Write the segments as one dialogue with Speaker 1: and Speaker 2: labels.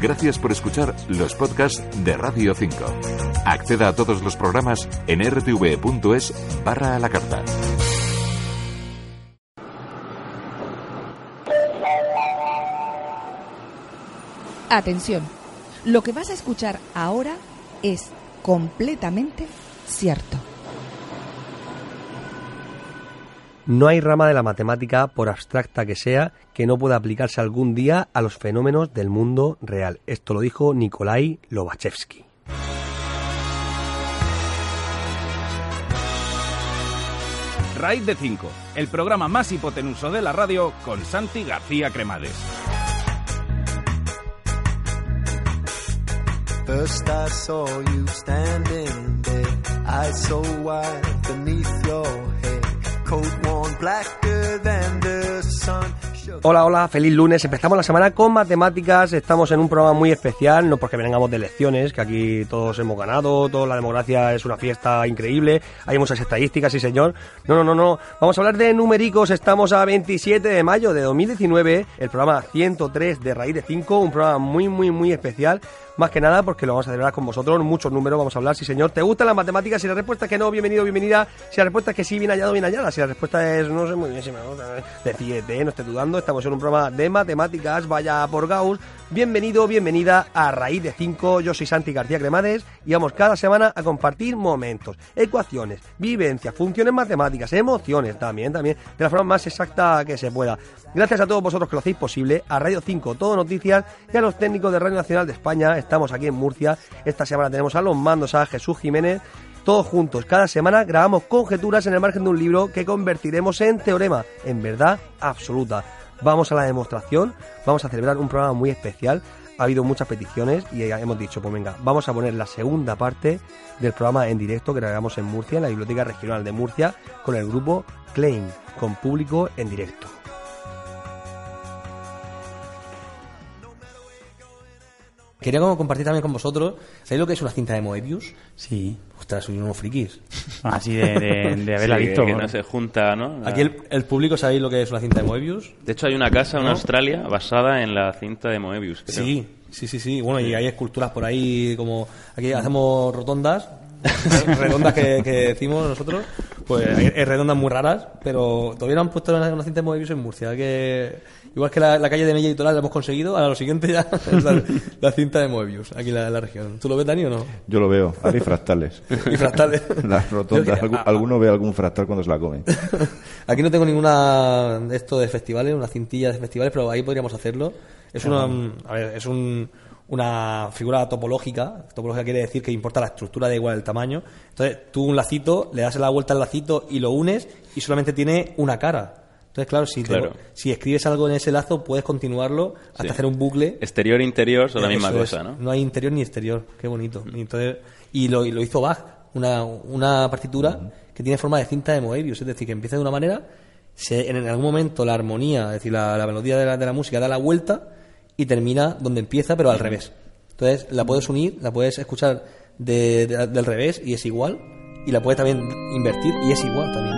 Speaker 1: Gracias por escuchar los podcasts de Radio 5. Acceda a todos los programas en rtv.es barra a la carta.
Speaker 2: Atención, lo que vas a escuchar ahora es completamente cierto.
Speaker 3: No hay rama de la matemática, por abstracta que sea, que no pueda aplicarse algún día a los fenómenos del mundo real. Esto lo dijo Nikolai Lobachevsky.
Speaker 4: Raíz de 5, el programa más hipotenuso de la radio con Santi García Cremades.
Speaker 5: First I saw you standing there, eyes so wide beneath your
Speaker 3: Hola, hola, feliz lunes. Empezamos la semana con matemáticas. Estamos en un programa muy especial, no porque vengamos de elecciones, que aquí todos hemos ganado, toda la democracia es una fiesta increíble, hay muchas estadísticas, sí señor. No, no, no, no. Vamos a hablar de numéricos. Estamos a 27 de mayo de 2019, el programa 103 de Raíz de 5, un programa muy, muy, muy especial. Más que nada porque lo vamos a celebrar con vosotros, muchos números vamos a hablar, sí señor. ¿Te gustan las matemáticas? Si la respuesta es que no, bienvenido, bienvenida. Si la respuesta es que sí, bien hallado, bien hallada. Si la respuesta es no sé muy bien si me gusta, no esté dudando. Estamos en un programa de matemáticas, vaya por Gauss. Bienvenido, bienvenida a Raíz de 5. Yo soy Santi García Cremades y vamos cada semana a compartir momentos, ecuaciones, vivencias, funciones matemáticas, emociones también, también, de la forma más exacta que se pueda. Gracias a todos vosotros que lo hacéis posible, a Radio 5 Todo Noticias y a los técnicos de Radio Nacional de España. Estamos aquí en Murcia. Esta semana tenemos a los mandos a Jesús Jiménez. Todos juntos, cada semana grabamos conjeturas en el margen de un libro que convertiremos en teorema, en verdad absoluta. Vamos a la demostración, vamos a celebrar un programa muy especial. Ha habido muchas peticiones y hemos dicho, pues venga, vamos a poner la segunda parte del programa en directo que grabamos en Murcia, en la Biblioteca Regional de Murcia, con el grupo Claim, con público en directo. Quería como compartir también con vosotros, ¿sabéis lo que es una cinta de Moebius?
Speaker 6: Sí.
Speaker 3: Ostras, soy unos frikis.
Speaker 6: Así de, de, de haberla
Speaker 7: Sí,
Speaker 6: visto.
Speaker 7: que
Speaker 6: ¿no?
Speaker 7: no se junta,
Speaker 3: Aquí el, el público, ¿sabéis lo que es una cinta de Moebius?
Speaker 7: De hecho, hay una casa en
Speaker 3: ¿No?
Speaker 7: Australia basada en la cinta de Moebius. creo.
Speaker 3: Sí, sí, sí, sí. Bueno, y hay esculturas por ahí como... Aquí hacemos rotondas, redondas que, que decimos nosotros. Pues hay, hay redondas muy raras, pero todavía no han puesto una, una cinta de Moebius en Murcia. Que, igual que la, la calle de Mella y Toral la hemos conseguido, ahora lo siguiente ya es la, la cinta de Moebius, aquí en la, la región. ¿Tú lo ves, Dani, o no?
Speaker 8: Yo lo veo, hay fractales.
Speaker 3: Y fractales.
Speaker 8: Las rotondas,
Speaker 3: que- ah,
Speaker 8: alguno ve algún fractal cuando se la come.
Speaker 3: Aquí no tengo ninguna de esto de festivales, una cintilla de festivales, pero ahí podríamos hacerlo. Es una, a ver, es un, una figura topológica. Topológica quiere decir que importa la estructura, da igual el tamaño. Entonces, tú un lacito, le das la vuelta al lacito y lo unes y solamente tiene una cara. Entonces, claro, si, te- si escribes algo en ese lazo, puedes continuarlo hasta
Speaker 7: Sí.
Speaker 3: hacer un bucle.
Speaker 7: Exterior e interior son la misma cosa. ¿no?
Speaker 3: No hay interior ni exterior. Qué bonito. Y, entonces, y, lo, y lo hizo Bach, una, una partitura que tiene forma de cinta de Moebius. Es decir, que empieza de una manera, se, en algún momento la armonía, es decir, la, la melodía de la, de la música da la vuelta y termina donde empieza, pero al revés. Entonces, la puedes unir, la puedes escuchar de- de- del revés y es igual. Y la puedes también invertir y es igual también.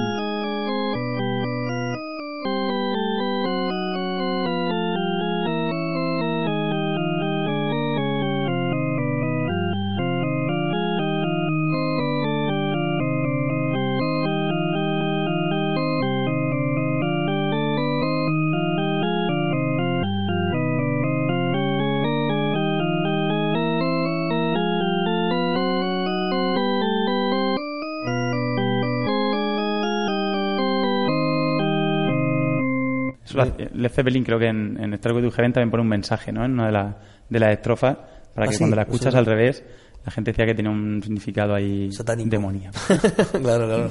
Speaker 6: Led Zeppelin creo que en, en Starway to Heaven también pone un mensaje, ¿no? En una de, las de las estrofas, para
Speaker 3: Ah,
Speaker 6: que
Speaker 3: sí,
Speaker 6: cuando la
Speaker 3: eso
Speaker 6: escuchas al revés, la gente decía que tenía un significado ahí
Speaker 3: Satánico.
Speaker 6: demoníaco.
Speaker 3: claro, claro.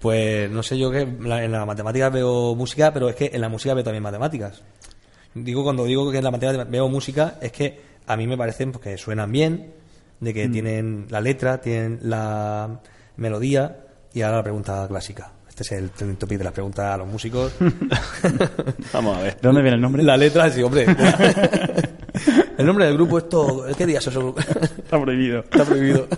Speaker 3: Pues no sé yo que en la, en la matemática veo música, pero es que en la música veo también matemáticas. digo cuando digo que en la de- veo música es que a mí me parecen pues, que suenan bien, de que tienen la letra, tienen la melodía y ahora la pregunta clásica. Este es el trending topic de las preguntas a los músicos.
Speaker 7: Vamos a ver.
Speaker 6: ¿De dónde viene el nombre?
Speaker 3: La letra, sí, hombre. el nombre del grupo, esto, ¿qué días eso?
Speaker 6: Está prohibido.
Speaker 3: Está prohibido.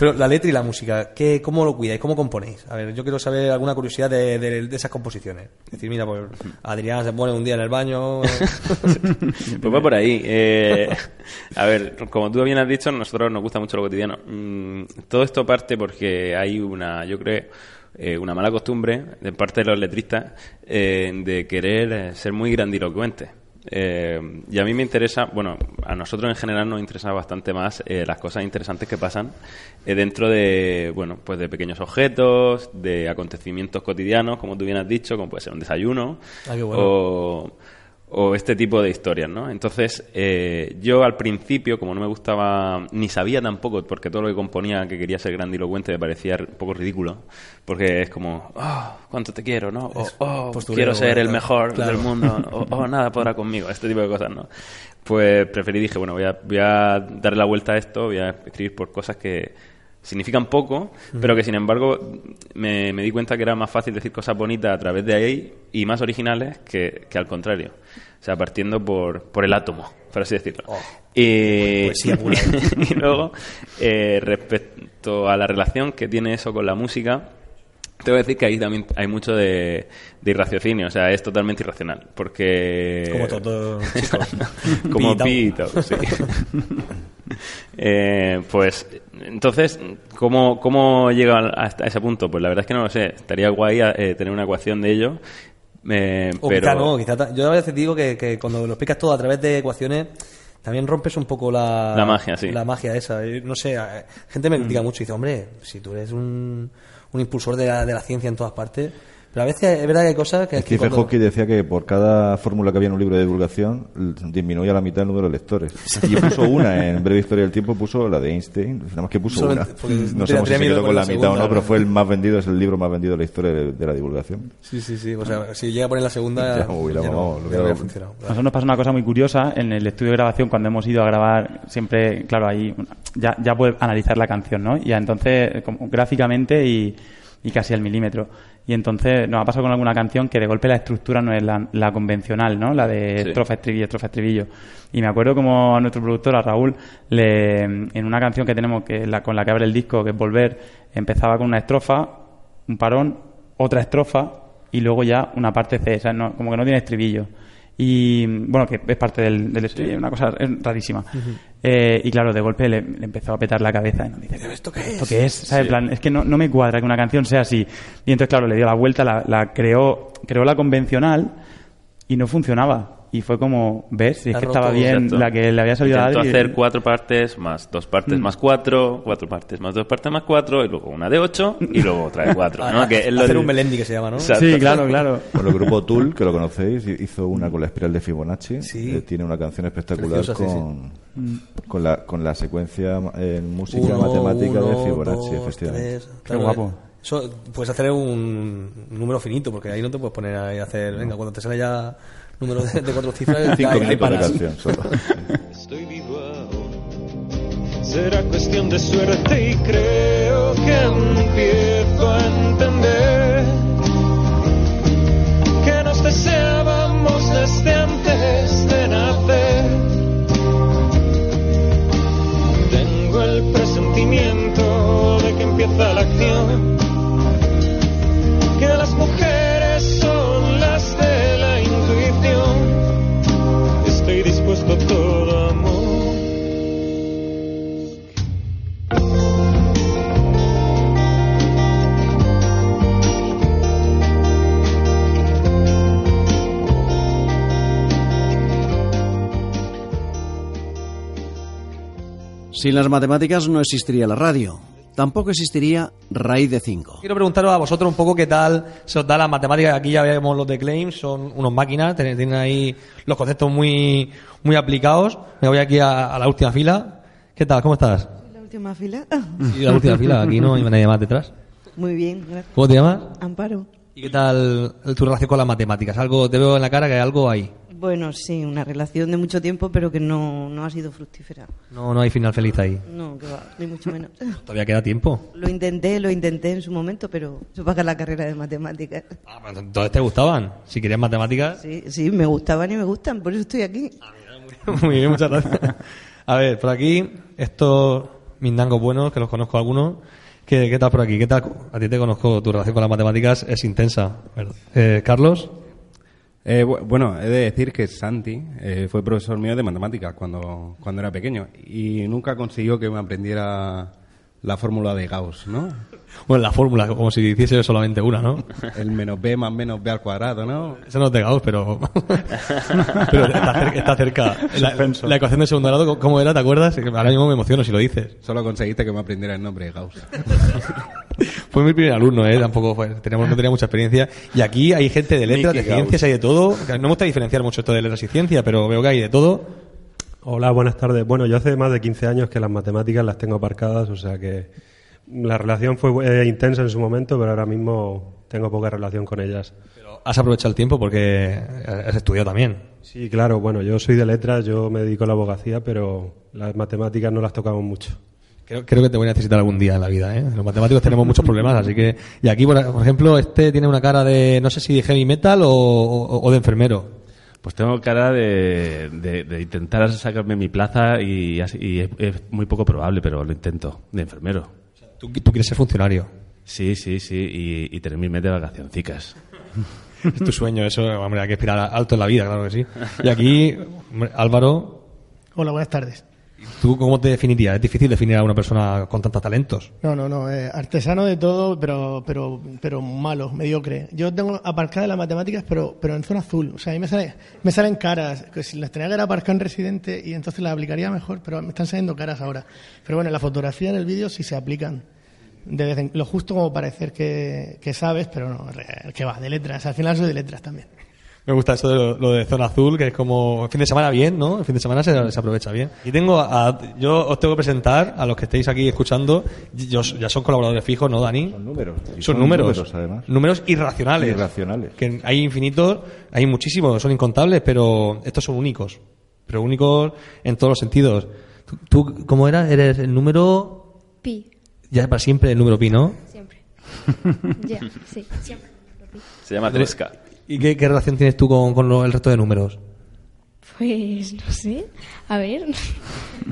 Speaker 3: Pero la letra y la música, ¿qué, ¿cómo lo cuidáis? ¿Cómo componéis? A ver, yo quiero saber alguna curiosidad de, de- de esas composiciones. Es decir, mira, pues Adrián se pone un día en el baño.
Speaker 7: Pues va por ahí. Eh, a ver, como tú bien has dicho, a nosotros nos gusta mucho lo cotidiano. Mm, todo esto parte porque hay una, yo creo, eh, una mala costumbre de parte de los letristas eh, de querer eh, ser muy grandilocuentes. Eh, y a mí me interesa, bueno, a nosotros en general nos interesa bastante más eh, las cosas interesantes que pasan eh, dentro de, bueno, pues de pequeños objetos, de acontecimientos cotidianos, como tú bien has dicho, como puede ser un desayuno,
Speaker 3: Ah, qué bueno.
Speaker 7: o, o este tipo de historias, ¿no? Entonces, eh, yo al principio, como no me gustaba, ni sabía tampoco, porque todo lo que componía que quería ser grandilocuente me parecía un poco ridículo, porque es como, oh, cuánto te quiero, ¿no? O, oh, quiero ser el mejor
Speaker 3: Claro.
Speaker 7: del mundo, o oh, nada podrá conmigo, este tipo de cosas, ¿no? Pues preferí, dije, bueno, voy a, voy a darle la vuelta a esto, voy a escribir por cosas que significan poco, pero que sin embargo me, me di cuenta que era más fácil decir cosas bonitas a través de ahí y más originales que, que al contrario. O sea, partiendo por, por el átomo, por así decirlo. y,
Speaker 3: poesía pura.
Speaker 7: y luego, eh, respecto a la relación que tiene eso con la música, tengo que decir que ahí también hay mucho de, de irraciocinio, o sea, es totalmente irracional, porque...
Speaker 3: Como todo.
Speaker 7: Como pito, sí. Eh, pues, entonces, ¿cómo, ¿cómo llega hasta ese punto? Pues la verdad es que no lo sé. Estaría guay eh, tener una ecuación de ello. eh,
Speaker 3: O
Speaker 7: pero
Speaker 3: quizá no, quizá yo a veces digo que, que cuando lo explicas todo a través de ecuaciones, también rompes un poco la,
Speaker 7: La magia, sí.
Speaker 3: La magia esa. Eh, No sé, eh, gente me critica mucho y dice, hombre, si tú eres un, un impulsor de la, de la ciencia en todas partes. Pero a veces es verdad que hay cosas que.
Speaker 8: Stephen
Speaker 3: cuando-
Speaker 8: Hawking decía que por cada fórmula que había en un libro de divulgación disminuía la mitad el número de lectores. Y puso una en Breve Historia del Tiempo, puso la de Einstein, nada más que puso
Speaker 3: Solamente-
Speaker 8: una. No sabemos si se quedó
Speaker 3: con
Speaker 8: con
Speaker 3: la
Speaker 8: la mitad o no, pero fue el más vendido, es el libro más vendido de la historia de, de la divulgación.
Speaker 3: Sí, sí, sí. O sea, si llega a poner la segunda.
Speaker 8: Ya, uy, la
Speaker 3: ya no,
Speaker 8: vamos,
Speaker 3: ya
Speaker 8: lo
Speaker 3: no
Speaker 8: veo.
Speaker 3: habría funcionado.
Speaker 6: A nosotros nos pasa una cosa muy curiosa en el estudio de grabación cuando hemos ido a grabar siempre, claro, ahí ya, ya puedes analizar la canción, ¿no? Y entonces, como gráficamente y, y casi al milímetro. Y entonces nos ha pasado con alguna canción que de golpe la estructura no es la, la convencional, ¿no? La de
Speaker 7: Sí.
Speaker 6: estrofa, estribillo, estrofa, estribillo. Y me acuerdo como a nuestro productor, a Raúl, le, en una canción que tenemos que la, con la que abre el disco, que es Volver, empezaba con una estrofa, un parón, otra estrofa y luego ya una parte C, o sea, no- como que no tiene estribillo. Y bueno, que es parte del, del estribillo, una cosa rarísima. Eh, y claro, de golpe le, le empezó a petar la cabeza y nos dice, ¿Pero
Speaker 3: esto qué es?
Speaker 6: ¿Esto qué es? ¿Sabes? En plan, es que no, no me cuadra que una canción sea así. Y entonces, claro, le dio la vuelta, la, la creó, creó la convencional y no funcionaba. Y fue como, ¿ves? Si es que estaba bien
Speaker 7: Exacto.
Speaker 6: la que le había salido a
Speaker 7: Intento
Speaker 6: Adri.
Speaker 7: hacer cuatro partes más dos partes
Speaker 6: Mm.
Speaker 7: más cuatro, cuatro partes más dos partes más cuatro, y luego una de ocho, y luego otra de cuatro, ¿no? Que es lo
Speaker 3: Hacer un Melendi que se llama, ¿no?
Speaker 7: Exacto.
Speaker 6: Sí, claro, claro.
Speaker 8: Bueno, el grupo Tool, que lo conocéis, hizo una con la espiral de Fibonacci.
Speaker 3: Sí.
Speaker 8: Eh, tiene una canción espectacular
Speaker 3: Preciosa, sí,
Speaker 8: con, con, la, con la secuencia en música
Speaker 3: Uno,
Speaker 8: matemática
Speaker 3: uno,
Speaker 8: de Fibonacci,
Speaker 3: dos,
Speaker 8: efectivamente.
Speaker 3: tres.
Speaker 6: Qué guapo.
Speaker 3: Eso puedes hacer un número finito, porque ahí no te puedes poner ahí a hacer. Venga, cuando te sale ya número de, de cuatro cifras,
Speaker 8: Cinco de
Speaker 3: paras.
Speaker 8: canción solo.
Speaker 9: Estoy vivo aún. Será cuestión de suerte y creo que empiezo a entender
Speaker 10: Sin las matemáticas no existiría la radio. Tampoco existiría Raíz de 5.
Speaker 3: Quiero preguntaros a vosotros un poco qué tal se os da la matemática. Aquí ya vemos los de Claims, son unos máquinas, tienen, tienen ahí los conceptos muy, muy aplicados. Me voy aquí a, a la última fila. ¿Qué tal? ¿Cómo estás?
Speaker 11: La última fila.
Speaker 3: Sí, la última fila, aquí no hay nadie más detrás.
Speaker 11: Muy bien, gracias.
Speaker 3: ¿Cómo te llamas?
Speaker 11: Amparo.
Speaker 3: ¿Y qué tal tu relación con las matemáticas? Algo, te veo en la cara que hay algo ahí.
Speaker 11: Bueno, sí, una relación de mucho tiempo, pero que no, no ha sido fructífera.
Speaker 3: No, no hay final feliz ahí.
Speaker 11: No, que va, ni mucho menos.
Speaker 3: Todavía queda tiempo.
Speaker 11: Lo intenté, lo intenté en su momento, pero se paga la carrera de matemáticas.
Speaker 3: Ah, pues Entonces te gustaban. Si querías matemáticas.
Speaker 11: Sí, sí, me gustaban y me gustan, por eso estoy aquí.
Speaker 3: Muy bien, muchas gracias. A ver, por aquí, estos mindangos buenos, que los conozco algunos. ¿Qué, qué tal por aquí? ¿Qué tal? A ti te conozco, tu relación con las matemáticas es intensa. Eh, Carlos.
Speaker 12: Eh, bu- bueno, he de decir que Santi eh, fue profesor mío de matemáticas cuando, cuando era pequeño y nunca consiguió que me aprendiera la fórmula de Gauss, ¿no?
Speaker 3: Bueno, la fórmula, como si hiciese solamente una, ¿no?
Speaker 12: El menos b más menos b al cuadrado, ¿no?
Speaker 3: Eso no es de Gauss, pero, pero está cerca. Está cerca. La, la ecuación de segundo grado, ¿cómo era? ¿Te acuerdas? Ahora mismo me emociono si lo dices.
Speaker 12: Solo conseguiste que me aprendiera el nombre de Gauss.
Speaker 3: Fue mi primer alumno, ¿eh? Tampoco fue- tenemos, no tenía mucha experiencia. Y aquí hay gente de letras, de
Speaker 13: Mickey
Speaker 3: ciencias,
Speaker 13: Gauss.
Speaker 3: hay de todo. No me gusta diferenciar mucho esto de letras y ciencia, pero veo que hay de todo.
Speaker 13: Hola, buenas tardes. Bueno, yo hace más de 15 años que las matemáticas las tengo aparcadas, o sea que la relación fue eh, intensa en su momento, pero ahora mismo tengo poca relación con ellas.
Speaker 3: Has aprovechado el tiempo porque has estudiado también.
Speaker 13: Sí, claro, bueno, yo soy de letras, yo me dedico a la abogacía, pero las matemáticas no las tocamos mucho.
Speaker 3: Creo, creo que te voy a necesitar algún día en la vida, ¿eh? Los matemáticos tenemos muchos problemas, así que... Y aquí, por, por ejemplo, este tiene una cara de, no sé si de heavy metal o, o- o de enfermero.
Speaker 14: Pues tengo cara de, de- de intentar sacarme mi plaza y, así- y es, es muy poco probable, pero lo intento, de enfermero.
Speaker 3: ¿Tú, tú quieres ser funcionario?
Speaker 14: Sí, sí, sí, y, y tener mi mes de vacacioncicas.
Speaker 3: Es tu sueño, eso, hombre, hay que aspirar alto en la vida, claro que sí. Y aquí, hombre, Álvaro,
Speaker 15: Hola, buenas tardes.
Speaker 3: ¿Tú cómo te definirías? Es difícil definir a una persona con tantos talentos.
Speaker 15: No, no, no, eh, artesano de todo, pero, pero, pero malo, mediocre. Yo tengo aparcada las matemáticas, pero, pero en zona azul. O sea, a mí me, sale, me salen caras, que si las tenía que aparcado en residente y entonces las aplicaría mejor, pero me están saliendo caras ahora. Pero bueno, en la fotografía, en el vídeo sí se aplican. De vez en- lo justo como parecer que, sabes, pero no, que va, de letras. Al final soy de letras también.
Speaker 3: Me gusta eso de lo, lo de zona azul, que es como el fin de semana bien, ¿no? El fin de semana se, se aprovecha bien. Y tengo a, yo os tengo que presentar a los que estéis aquí escuchando, yo, ya son colaboradores fijos, ¿no, Dani? Son
Speaker 8: números.
Speaker 3: Son,
Speaker 8: Y son
Speaker 3: números.
Speaker 8: números, además.
Speaker 3: Números irracionales.
Speaker 8: Irracionales.
Speaker 3: Que hay infinitos, hay muchísimos, son incontables, pero estos son únicos. Pero únicos en todos los sentidos. ¿Tú, tú cómo eras? ¿Eres el número...?
Speaker 16: Pi.
Speaker 3: Ya para siempre el número pi, ¿no?
Speaker 16: Siempre. Ya, sí, siempre.
Speaker 7: Se llama Tresca.
Speaker 3: ¿Y qué, qué relación tienes tú con, con lo- el resto de números?
Speaker 16: Pues no sé. A ver.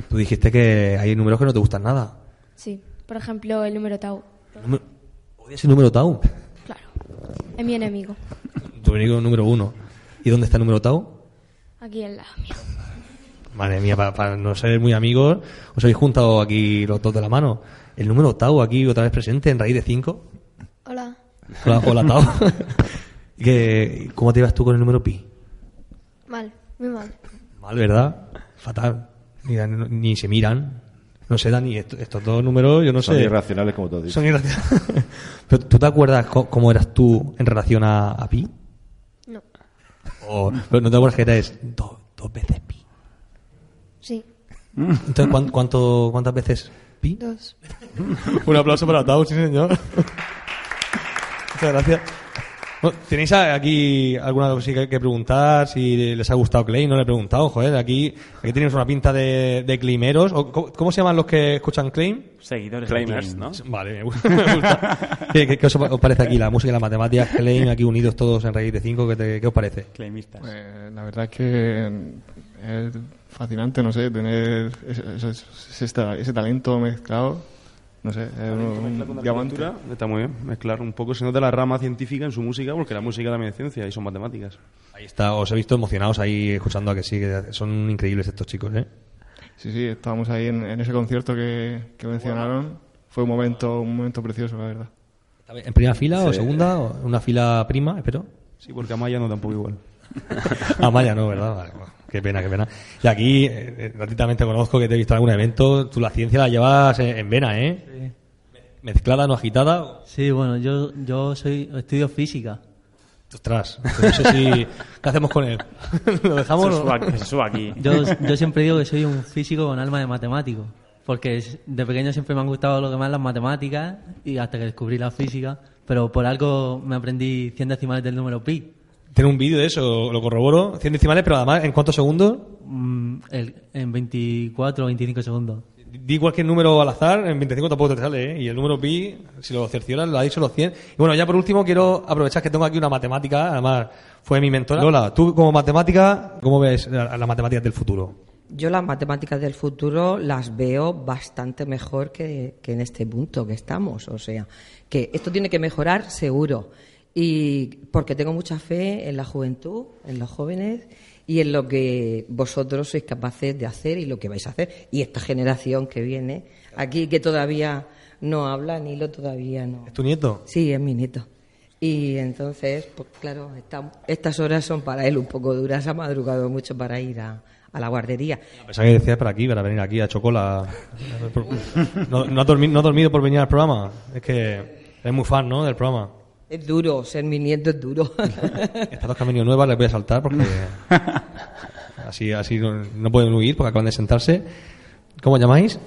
Speaker 3: Tú dijiste que hay números que no te gustan nada.
Speaker 16: Sí. Por ejemplo, el número tau.
Speaker 3: Número- ¿Odias el número tau?
Speaker 16: Claro. Es mi enemigo.
Speaker 3: Tu enemigo número uno. ¿Y dónde está el número tau?
Speaker 16: Aquí al lado mío.
Speaker 3: Madre mía, para, para no ser muy amigos, os habéis juntado aquí los dos de la mano. El número tau aquí otra vez presente en raíz de 5.
Speaker 16: Hola.
Speaker 3: Hola, hola tau. ¿Qué- ¿Cómo te llevas tú con el número pi?
Speaker 16: Mal, muy mal.
Speaker 3: Mal, ¿verdad? Fatal. Mira, no- ni se miran. No se dan ni est- estos dos números, yo no
Speaker 8: Son
Speaker 3: sé.
Speaker 8: irracionales, como tú dicho.
Speaker 3: Son irracionales. Pero, ¿Tú te acuerdas co- cómo eras tú en relación a, a pi?
Speaker 16: No.
Speaker 3: O, pero ¿No te acuerdas que eres do- dos veces pi?
Speaker 16: Sí.
Speaker 3: Entonces, ¿cuán- cuánto, ¿cuántas veces pi?
Speaker 16: Dos.
Speaker 3: Un aplauso para Tau, sí señor. Muchas gracias. ¿Tenéis aquí alguna cosita que, que preguntar? Si les ha gustado Clay, no le he preguntado, joder. Aquí, aquí tenemos una pinta de, de climeros. ¿O ¿cómo, cómo se llaman los que escuchan Claim?
Speaker 6: Seguidores
Speaker 7: Claimers, ¿no?
Speaker 3: Vale, me gusta. ¿Qué, qué- qué os, os parece aquí? La música y las matemáticas, Claim, aquí unidos todos en raíz de 5. ¿qué, te- qué os parece?
Speaker 6: Claimistas.
Speaker 17: Pues, la verdad es que es fascinante, no sé, tener ese, ese- ese- ese talento mezclado. No sé, es un, un diamante.
Speaker 18: Está muy bien, mezclar un poco, se nota la rama científica en su música, porque la música también es ciencia y son matemáticas.
Speaker 3: Ahí está, os he visto emocionados ahí escuchando a que sí, que son increíbles estos chicos, ¿eh?
Speaker 17: Sí, sí, estábamos ahí en, en ese concierto que, que mencionaron. Fue un momento, un momento precioso, la verdad.
Speaker 3: ¿En primera fila o segunda? ¿O una fila prima, espero?
Speaker 18: Sí, porque Amaya no tampoco igual.
Speaker 3: Amaya no, ¿verdad? Vale, bueno, qué pena, qué pena. Y aquí, eh, eh, conozco que te he visto en algún evento, tú la ciencia la llevas en, en vena, ¿eh? Mezclada, no agitada.
Speaker 19: Sí, bueno, yo, yo soy estudio física.
Speaker 3: Ostras, no sé si... ¿Qué hacemos con él? ¿Lo dejamos?
Speaker 6: Se suba- se suba aquí.
Speaker 19: Yo, yo siempre digo que soy un físico con alma de matemático. Porque de pequeño siempre me han gustado lo que más las matemáticas y hasta que descubrí la física. Pero por algo me aprendí 100 decimales del número pi.
Speaker 3: Tiene un vídeo de eso, lo corroboro. 100 decimales, pero además, ¿en cuántos segundos?
Speaker 19: Mm, el- en 24 o 25 segundos.
Speaker 3: Di cualquier número al azar, en 25 tampoco te sale, ¿eh? Y el número pi, si lo cercioras, lo ha dicho los 100. Y bueno, ya por último quiero aprovechar que tengo aquí una matemática, además fue mi mentora. Lola, tú como matemática, ¿cómo ves la- las matemáticas del futuro?
Speaker 20: Yo las matemáticas del futuro las veo bastante mejor que, que en este punto que estamos. O sea, que esto tiene que mejorar seguro. Y porque tengo mucha fe en la juventud, en los jóvenes y en lo que vosotros sois capaces de hacer y lo que vais a hacer. Y esta generación que viene aquí, que todavía no habla, Nilo todavía no.
Speaker 3: ¿Es tu nieto?
Speaker 20: Sí, es mi nieto. Y entonces, pues claro, esta- estas horas son para él un poco duras. Ha madrugado mucho para ir a, a la guardería.
Speaker 3: Pensaba que decías para aquí, para venir aquí a Chocola. No, no, has dormido, no has dormido por venir al programa. Es que eres muy fan, ¿no? Del programa.
Speaker 20: Es duro, ser mi nieto es duro.
Speaker 3: Estas dos que han venido nuevas les voy a saltar porque así, así no, no pueden huir porque acaban de sentarse. ¿Cómo os llamáis?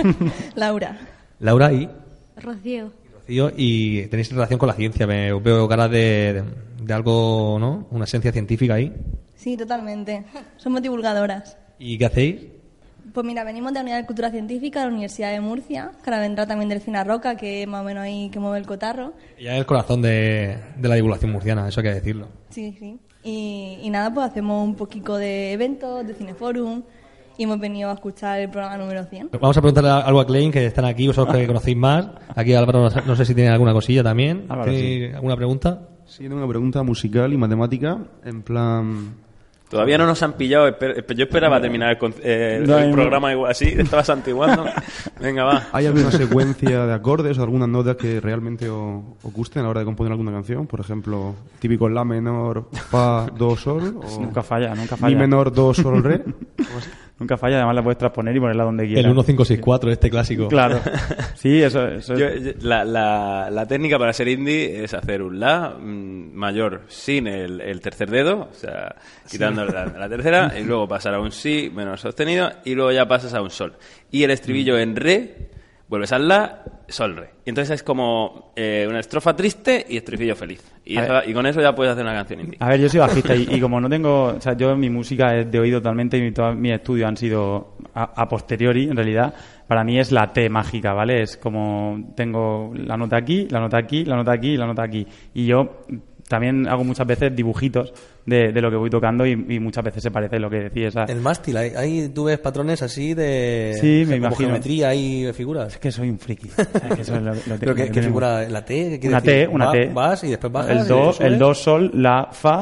Speaker 21: Laura.
Speaker 3: Laura y
Speaker 21: Rocío.
Speaker 3: Rocío. Y tenéis relación con la ciencia. Me os veo ganas de, de, de algo, ¿no? Una esencia científica ahí.
Speaker 21: Sí, totalmente. Somos divulgadoras.
Speaker 3: ¿Y qué hacéis?
Speaker 21: Pues mira, venimos de la Unidad de Cultura Científica de la Universidad de Murcia, que ahora vendrá también del Cina Roca, que es más o menos ahí que mueve el cotarro.
Speaker 3: Ya es el corazón de, de la divulgación murciana, eso hay que decirlo.
Speaker 21: Sí, sí. Y, y nada, pues hacemos un poquito de eventos, de cineforum, y hemos venido a escuchar el programa número 100.
Speaker 3: Vamos a preguntarle algo a Klein, que están aquí, vosotros que conocéis más. Aquí Álvaro, no sé, si tiene alguna cosilla también.
Speaker 18: Álvaro,
Speaker 3: ¿Tiene ¿Alguna pregunta?
Speaker 18: Sí, tengo una pregunta musical y matemática, en plan...
Speaker 7: Todavía no nos han pillado. Yo esperaba terminar el, eh, el-
Speaker 18: No,
Speaker 7: el
Speaker 18: no.
Speaker 7: programa igual así. Estaba santiguando. Venga, va.
Speaker 18: ¿Hay alguna secuencia de acordes o algunas notas que realmente os gusten a la hora de componer alguna canción? Por ejemplo, típico La menor, Fa, Do, Sol. O
Speaker 6: Nunca falla, nunca falla.
Speaker 18: Mi menor, Do, Sol, Re.
Speaker 6: Nunca falla, además la puedes transponer y ponerla donde quieras.
Speaker 3: El 1564, este clásico.
Speaker 6: Claro. Sí, eso, eso es-
Speaker 7: Yo- yo- la, la- la técnica para ser indie es hacer un La mm, mayor sin el, el tercer dedo, o sea, quitando la, la tercera, y luego pasar a un Si menor sostenido, y luego ya pasas a un Sol. Y el estribillo en Re, vuelves al La, Sol, Re. Y entonces es como eh, una estrofa triste y estribillo feliz. Y, eso- y con eso ya puedes hacer una canción indie.
Speaker 6: A ver, yo soy bajista y, y como no tengo, o sea, yo mi música es de oído totalmente y todos mis estudios han sido a, a posteriori, en realidad, para mí es la T mágica, ¿vale? Es como tengo la nota aquí, la nota aquí, la nota aquí, la nota aquí. Y yo también hago muchas veces dibujitos de, de lo que voy tocando y, y muchas veces se parece lo que decís. ¿sabes?
Speaker 3: El mástil, ahí, ahí tú ves patrones así de
Speaker 6: Sí, me
Speaker 3: como
Speaker 6: imagino.
Speaker 3: geometría y figuras.
Speaker 6: Es que soy un friki. Es que eso es lo- lo-
Speaker 3: ¿Pero
Speaker 6: lo
Speaker 3: qué,
Speaker 6: que
Speaker 3: qué figura? ¿La T? ¿Qué quiere
Speaker 6: Una T,
Speaker 3: decir?
Speaker 6: una
Speaker 3: Va-
Speaker 6: T.
Speaker 3: Vas y después bajas.
Speaker 6: El do, el do, sol, la, fa.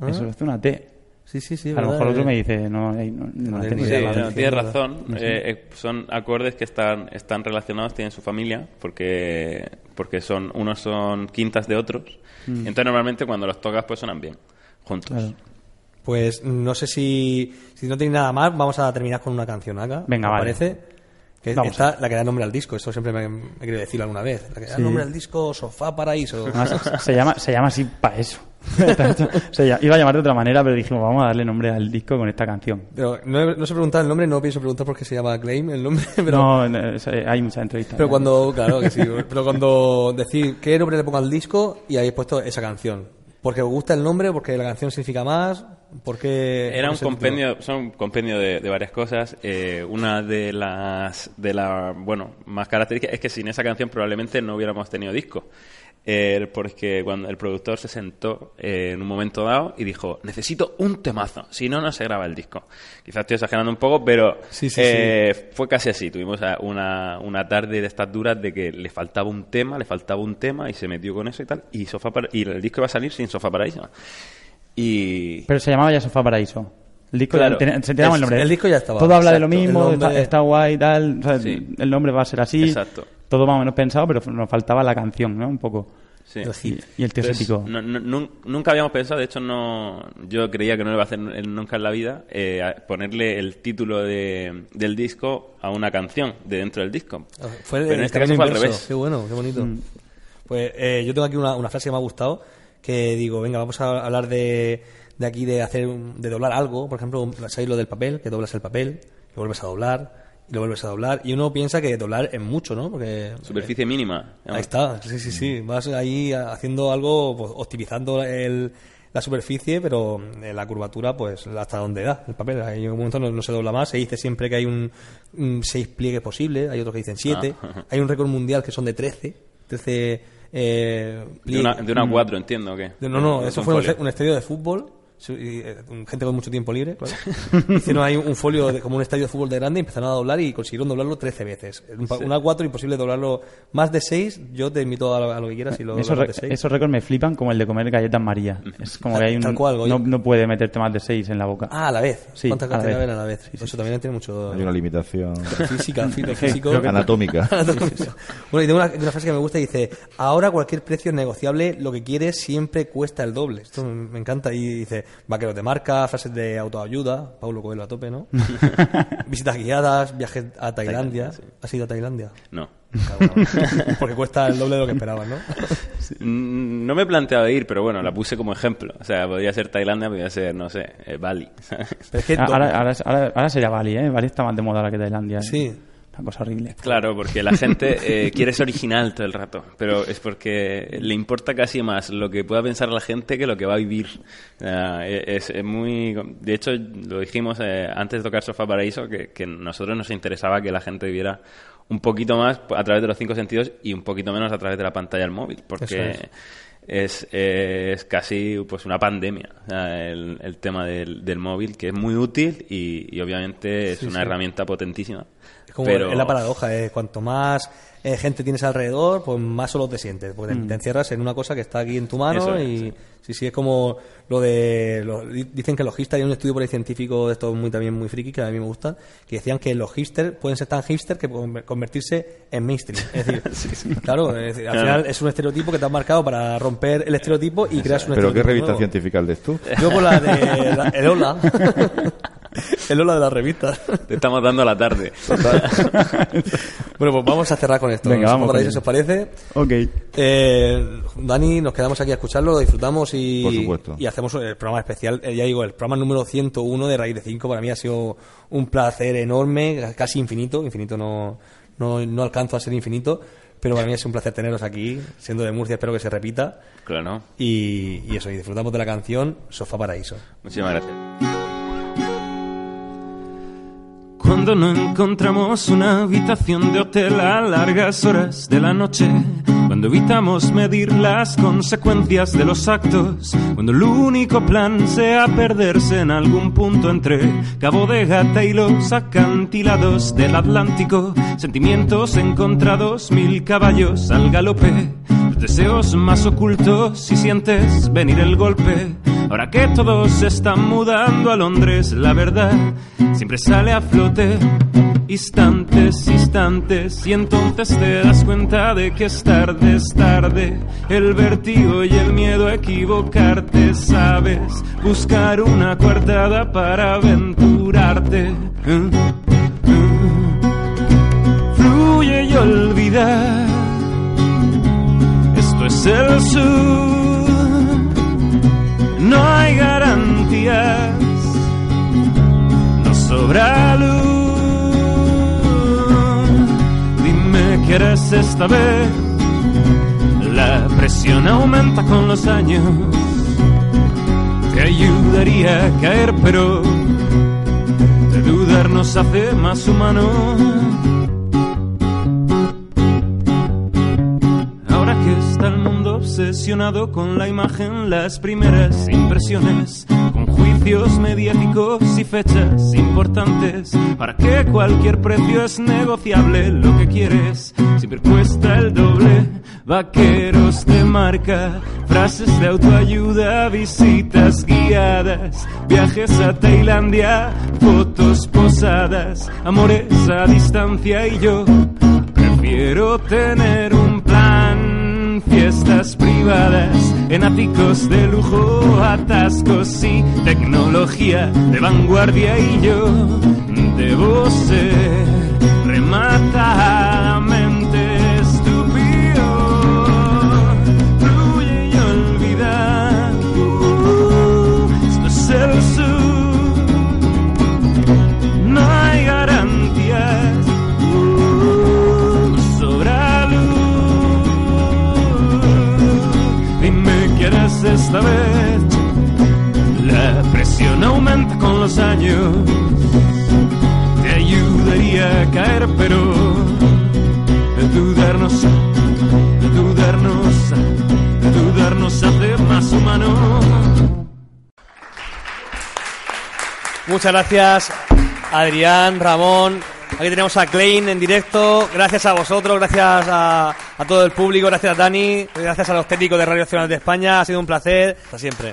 Speaker 3: Ah.
Speaker 6: Eso es una T.
Speaker 3: Sí, sí, sí.
Speaker 6: A lo mejor otro
Speaker 3: eh.
Speaker 6: me dice, no, no, no
Speaker 3: Sí,
Speaker 7: no, tienes razón. Eh, eh, son acordes que están, están relacionados, tienen su familia, porque, porque son unos son quintas de otros.
Speaker 3: Mm.
Speaker 7: Entonces normalmente cuando los tocas pues suenan bien, juntos.
Speaker 3: Pues no sé si, si no tenéis nada más, vamos a terminar con una canción acá.
Speaker 6: Venga,
Speaker 3: ¿os
Speaker 6: vale.
Speaker 3: parece? Que
Speaker 6: Vamos
Speaker 3: esta, la que da nombre al disco, esto siempre me, me he querido decirlo alguna vez. La que da
Speaker 6: Sí.
Speaker 3: nombre al disco Sofá Paraíso.
Speaker 6: Además, se, llama, se llama así para eso. se llama- iba a llamar de otra manera, pero dijimos, vamos a darle nombre al disco con esta canción.
Speaker 3: Pero no, he- no se preguntado el nombre, no pienso preguntar por qué se llama Claim el nombre, pero...
Speaker 6: No, no, es- hay muchas entrevistas.
Speaker 3: Pero cuando, claro que sí, pero cuando decís qué nombre le pongo al disco y habéis puesto esa canción. Porque os gusta el nombre, porque la canción significa más, porque...
Speaker 7: Era un compendio, son un compendio de, de varias cosas. Eh, una de las, de la, bueno, más características es que sin esa canción probablemente no hubiéramos tenido disco. Eh, porque cuando el productor se sentó eh, en un momento dado y dijo, necesito un temazo, si no, no se graba el disco. Quizás estoy exagerando un poco, pero
Speaker 3: Sí, sí,
Speaker 7: eh, fue casi así. Tuvimos una, una tarde de estas duras de que le faltaba un tema, le faltaba un tema y se metió con eso y tal. Y, Sofá Para- y el disco iba a salir sin Sofá Paraíso. Y...
Speaker 6: Pero se llamaba ya Sofá Paraíso. El disco
Speaker 7: Claro.
Speaker 6: ya ten- se tenía el
Speaker 7: Es-
Speaker 6: nombre.
Speaker 7: el disco ya estaba.
Speaker 6: Todo habla de lo
Speaker 7: Exacto.
Speaker 6: mismo,
Speaker 7: El nombre-
Speaker 6: está, está guay y tal. o sea,
Speaker 7: Sí.
Speaker 6: El nombre va a ser así.
Speaker 7: Exacto.
Speaker 6: Todo más o menos pensado, pero nos faltaba la canción, ¿no? Un poco.
Speaker 7: Sí.
Speaker 6: Y, y el picó.
Speaker 7: no- no- nun- nunca habíamos pensado, de hecho, no yo creía que no lo iba a hacer nunca en la vida, eh, ponerle el título de- del disco a una canción de dentro del disco.
Speaker 3: Ah, Fue
Speaker 7: Pero en
Speaker 3: el
Speaker 7: este caso fue al revés.
Speaker 3: Qué bueno, qué bonito.
Speaker 6: Mm.
Speaker 3: Pues eh, yo tengo aquí una, una frase que me ha gustado, que digo, venga, vamos a hablar de, de aquí de hacer, un- de doblar algo, por ejemplo, ¿sabéis lo del papel? Que doblas el papel, lo vuelves a doblar, y lo vuelves a doblar, y uno piensa que doblar es mucho, ¿no? Porque
Speaker 7: Superficie mínima.
Speaker 3: Ahí está, sí, sí, sí. Vas ahí haciendo algo, pues, optimizando el, la superficie, pero eh, la curvatura, pues hasta donde da el papel. Hay un momento no, no se dobla más. Se dice siempre que hay un, un seis pliegues posibles, hay otros que dicen siete.
Speaker 22: Ah.
Speaker 3: Hay un récord mundial que son de 13. 13 eh,
Speaker 22: De una, de una cuatro, entiendo, ¿o ¿qué?
Speaker 3: De- No, no, eso fue un estadio de fútbol. Eh, gente con mucho tiempo libre, claro. Hicieron ahí un folio de- como un estadio de fútbol de grande y empezaron a doblar y consiguieron doblarlo 13 veces. Un,
Speaker 6: Sí.
Speaker 3: un A4 imposible doblarlo más de 6. Yo te invito a, lo- a lo que quieras y lo
Speaker 6: Esos,
Speaker 3: de 6.
Speaker 6: esos récords me flipan como el de comer galletas María. Es como que hay un,
Speaker 3: cual,
Speaker 6: no, no puede meterte más de seis en la boca.
Speaker 3: Ah, a la vez.
Speaker 6: Sí,
Speaker 3: ¿Cuántas
Speaker 6: a
Speaker 3: cantidades ven a la vez? Eso también tiene mucho...
Speaker 8: Hay una limitación
Speaker 3: Física, físico, físico.
Speaker 8: Creo que- Anatómica.
Speaker 3: Anatómica. Bueno, y tengo una, una frase que me gusta y dice, ahora cualquier precio es negociable, lo que quieres siempre cuesta el doble. Esto me me encanta. Y dice, vaqueros de marca, frases de autoayuda, Paulo Coelho a tope, ¿no? Visitas guiadas, viajes a Tailandia. ¿Has ido a Tailandia?
Speaker 22: No.
Speaker 3: Porque cuesta el doble de lo que esperabas, ¿no?
Speaker 22: Mm, No me he planteado ir, pero bueno, la puse como ejemplo. O sea, podría ser Tailandia, podría ser, no sé, eh, Bali.
Speaker 6: Ah, ahora, ahora, ahora- ahora sería Bali, ¿eh? Bali está más de moda ahora que Tailandia. ¿eh?
Speaker 3: Sí.
Speaker 6: Una cosa horrible.
Speaker 22: Claro, porque la gente eh, quiere ser original todo el rato, pero es porque le importa casi más lo que pueda pensar la gente que lo que va a vivir. Sea, es, es muy... De hecho, lo dijimos eh, antes de tocar Sofá Paraíso, que, que nosotros nos interesaba que la gente viviera un poquito más a través de los cinco sentidos y un poquito menos a través de la pantalla del móvil, porque...
Speaker 3: Eso
Speaker 22: Es, es casi pues una pandemia el, el tema del, del móvil que es muy útil y, y obviamente es
Speaker 3: Sí,
Speaker 22: una
Speaker 3: sí.
Speaker 22: herramienta potentísima
Speaker 3: Es como
Speaker 22: pero
Speaker 3: es la paradoja, eh, cuanto más eh, gente tienes alrededor, pues más solo te sientes, porque te-
Speaker 22: Mm.
Speaker 3: te encierras en una cosa que está aquí en tu mano
Speaker 22: es,
Speaker 3: y
Speaker 22: sí.
Speaker 3: sí, sí, es como lo de lo- di- dicen que los hipsters hay un estudio por ahí científico de esto muy también muy friki que a mí me gusta, que decían que los hipsters pueden ser tan hipster que pueden convertirse en mainstream, es decir, claro, es decir, al
Speaker 8: Claro.
Speaker 3: final es un estereotipo que te has marcado para romper el estereotipo y creas un
Speaker 8: ¿Pero qué revista
Speaker 3: nuevo.
Speaker 8: científica lees tú?
Speaker 3: Yo por la de la- el Hola. el Hola de las revistas.
Speaker 22: Te estamos dando la tarde.
Speaker 3: bueno, pues vamos a cerrar con esto.
Speaker 6: Venga,
Speaker 3: ¿Os
Speaker 6: vamos
Speaker 3: os parece?
Speaker 6: Ok.
Speaker 3: Eh, Dani, nos quedamos aquí a escucharlo, lo disfrutamos y,
Speaker 8: Por supuesto.
Speaker 3: y hacemos el programa especial. Eh, ya digo, el programa número 101 de Raíz de 5 para mí ha sido un placer enorme, casi infinito. Infinito no, no, no alcanzo a ser infinito, pero para mí es un placer teneros aquí. Siendo de Murcia, espero que se repita.
Speaker 22: Claro.
Speaker 3: Y, y eso, y disfrutamos de la canción Sofá Paraíso.
Speaker 22: Muchísimas gracias.
Speaker 7: Cuando no encontramos una habitación de hotel a largas horas de la noche, cuando evitamos medir las consecuencias de los actos, cuando el único plan sea perderse en algún punto entre Cabo de Gata y los acantilados del Atlántico, sentimientos encontrados, mil caballos al galope, deseos más ocultos si sientes venir el golpe. Ahora que todos se están mudando a Londres, la verdad siempre sale a flote. Instantes, instantes, y entonces te das cuenta de que es tarde, es tarde. El vértigo y el miedo a equivocarte, sabes. Buscar una coartada para aventurarte. Mm, mm. Fluye y olvidar. El sur. No hay garantías. No sobra luz. Dime qué eres esta vez. La presión aumenta con los años. Te ayudaría a caer, pero dudar nos hace más humanos. Obsesionado con la imagen, las primeras impresiones, con juicios mediáticos y fechas importantes, para que cualquier precio es negociable, lo que quieres siempre cuesta el doble. Vaqueros de marca, frases de autoayuda, visitas guiadas, viajes a Tailandia, fotos posadas, amores a distancia y yo Prefiero tener fiestas privadas, en áticos de lujo, atascos y tecnología de vanguardia y yo debo ser rematadamente con los años te ayudaría a caer, pero de dudarnos, de dudarnos, de dudarnos hace más humano.
Speaker 3: Muchas gracias, Adrián, Ramón. Aquí tenemos a Klein en directo. Gracias a vosotros, gracias a, a todo el público, gracias a Dani, gracias a los técnicos de Radio Nacional de España. Ha sido un placer. Hasta siempre.